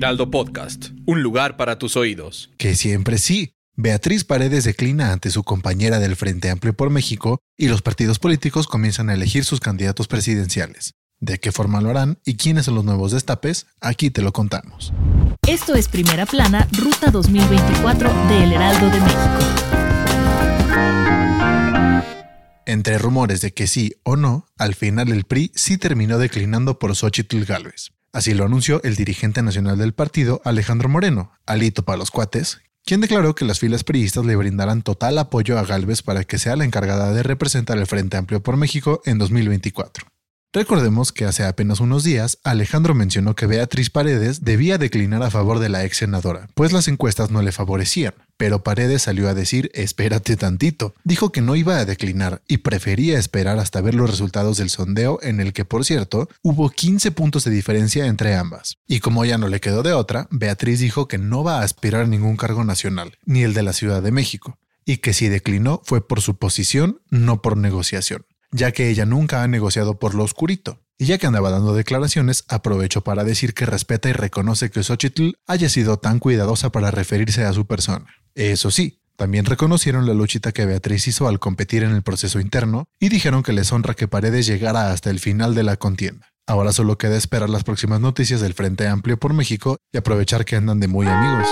Heraldo Podcast. Un lugar para tus oídos. Que siempre sí. Beatriz Paredes declina ante su compañera del Frente Amplio por México y los partidos políticos comienzan a elegir sus candidatos presidenciales. ¿De qué forma lo harán y quiénes son los nuevos destapes? Aquí te lo contamos. Esto es Primera Plana, Ruta 2024 de El Heraldo de México. Entre rumores de que sí o no, al final el PRI sí terminó declinando por Xochitl Gálvez. Así lo anunció el dirigente nacional del partido, Alejandro Moreno, alito para los cuates, quien declaró que las filas priistas le brindarán total apoyo a Galvez para que sea la encargada de representar el Frente Amplio por México en 2024. Recordemos que hace apenas unos días Alejandro mencionó que Beatriz Paredes debía declinar a favor de la ex senadora, pues las encuestas no le favorecían, pero Paredes salió a decir espérate tantito, dijo que no iba a declinar y prefería esperar hasta ver los resultados del sondeo en el que por cierto hubo 15 puntos de diferencia entre ambas. Y como ya no le quedó de otra, Beatriz dijo que no va a aspirar a ningún cargo nacional, ni el de la Ciudad de México, y que si declinó fue por su posición, no por negociación ya que ella nunca ha negociado por lo oscurito. Y ya que andaba dando declaraciones, aprovecho para decir que respeta y reconoce que Xochitl haya sido tan cuidadosa para referirse a su persona. Eso sí, también reconocieron la luchita que Beatriz hizo al competir en el proceso interno y dijeron que les honra que Paredes llegara hasta el final de la contienda. Ahora solo queda esperar las próximas noticias del Frente Amplio por México y aprovechar que andan de muy amigos.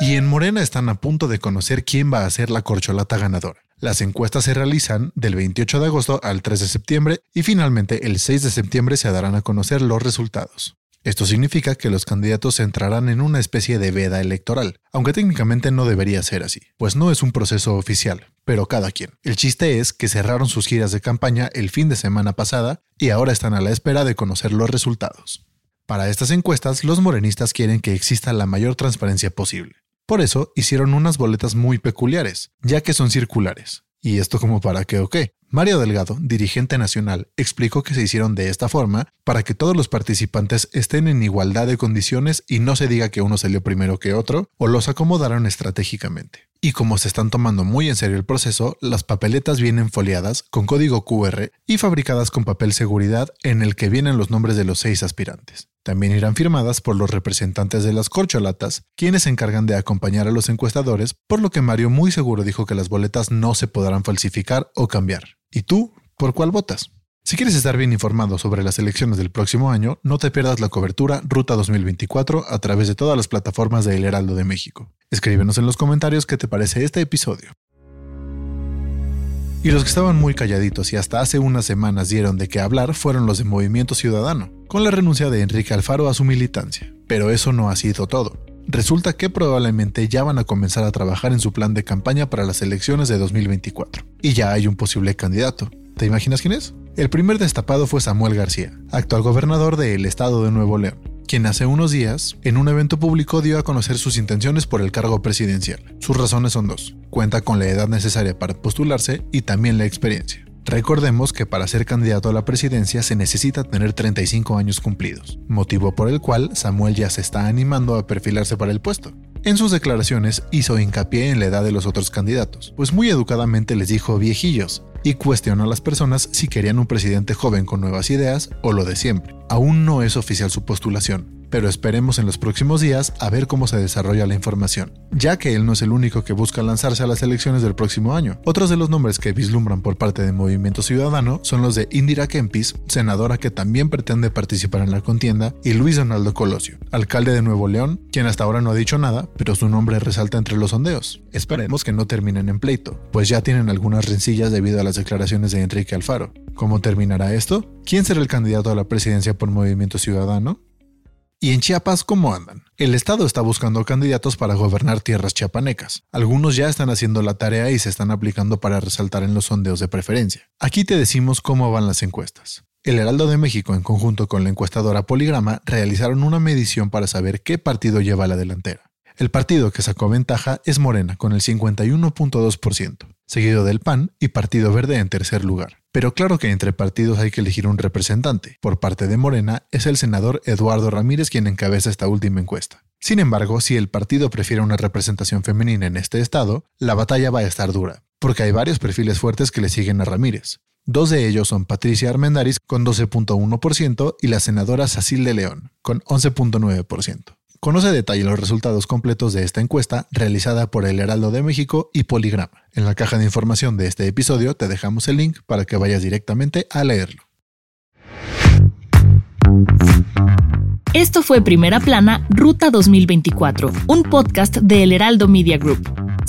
Y en Morena están a punto de conocer quién va a ser la corcholata ganadora. Las encuestas se realizan del 28 de agosto al 3 de septiembre y finalmente el 6 de septiembre se darán a conocer los resultados. Esto significa que los candidatos entrarán en una especie de veda electoral, aunque técnicamente no debería ser así, pues no es un proceso oficial, pero cada quien. El chiste es que cerraron sus giras de campaña el fin de semana pasada y ahora están a la espera de conocer los resultados. Para estas encuestas, los morenistas quieren que exista la mayor transparencia posible. Por eso hicieron unas boletas muy peculiares, ya que son circulares. ¿Y esto como para qué o qué? Mario Delgado, dirigente nacional, explicó que se hicieron de esta forma para que todos los participantes estén en igualdad de condiciones y no se diga que uno salió primero que otro o los acomodaron estratégicamente. Y como se están tomando muy en serio el proceso, las papeletas vienen foliadas con código QR y fabricadas con papel seguridad en el que vienen los nombres de los seis aspirantes. También irán firmadas por los representantes de las corcholatas, quienes se encargan de acompañar a los encuestadores, por lo que Mario muy seguro dijo que las boletas no se podrán falsificar o cambiar. ¿Y tú, por cuál votas? Si quieres estar bien informado sobre las elecciones del próximo año, no te pierdas la cobertura Ruta 2024 a través de todas las plataformas de El Heraldo de México. Escríbenos en los comentarios qué te parece este episodio. Y los que estaban muy calladitos y hasta hace unas semanas dieron de qué hablar fueron los de Movimiento Ciudadano, con la renuncia de Enrique Alfaro a su militancia. Pero eso no ha sido todo. Resulta que probablemente ya van a comenzar a trabajar en su plan de campaña para las elecciones de 2024. Y ya hay un posible candidato. ¿Te imaginas quién es? El primer destapado fue Samuel García, actual gobernador del estado de Nuevo León, quien hace unos días, en un evento público, dio a conocer sus intenciones por el cargo presidencial. Sus razones son dos. Cuenta con la edad necesaria para postularse y también la experiencia. Recordemos que para ser candidato a la presidencia se necesita tener 35 años cumplidos, motivo por el cual Samuel ya se está animando a perfilarse para el puesto. En sus declaraciones hizo hincapié en la edad de los otros candidatos, pues muy educadamente les dijo viejillos, y cuestionó a las personas si querían un presidente joven con nuevas ideas o lo de siempre. Aún no es oficial su postulación, pero esperemos en los próximos días a ver cómo se desarrolla la información, ya que él no es el único que busca lanzarse a las elecciones del próximo año. Otros de los nombres que vislumbran por parte de Movimiento Ciudadano son los de Indira Kempis, senadora que también pretende participar en la contienda, y Luis Donaldo Colosio, alcalde de Nuevo León, quien hasta ahora no ha dicho nada, pero su nombre resalta entre los sondeos. Esperemos que no terminen en pleito, pues ya tienen algunas rencillas debido a las declaraciones de Enrique Alfaro. ¿Cómo terminará esto? ¿Quién será el candidato a la presidencia por Movimiento Ciudadano? ¿Y en Chiapas cómo andan? El Estado está buscando candidatos para gobernar tierras chiapanecas. Algunos ya están haciendo la tarea y se están aplicando para resaltar en los sondeos de preferencia. Aquí te decimos cómo van las encuestas. El Heraldo de México, en conjunto con la encuestadora Poligrama, realizaron una medición para saber qué partido lleva la delantera. El partido que sacó ventaja es Morena, con el 51.2%, seguido del PAN y Partido Verde en tercer lugar. Pero claro que entre partidos hay que elegir un representante. Por parte de Morena es el senador Eduardo Ramírez quien encabeza esta última encuesta. Sin embargo, si el partido prefiere una representación femenina en este estado, la batalla va a estar dura, porque hay varios perfiles fuertes que le siguen a Ramírez. Dos de ellos son Patricia Armendaris con 12.1% y la senadora Sacil de León con 11.9%. Conoce detalle los resultados completos de esta encuesta realizada por el Heraldo de México y Poligrama. En la caja de información de este episodio te dejamos el link para que vayas directamente a leerlo. Esto fue Primera Plana, Ruta 2024, un podcast de El Heraldo Media Group.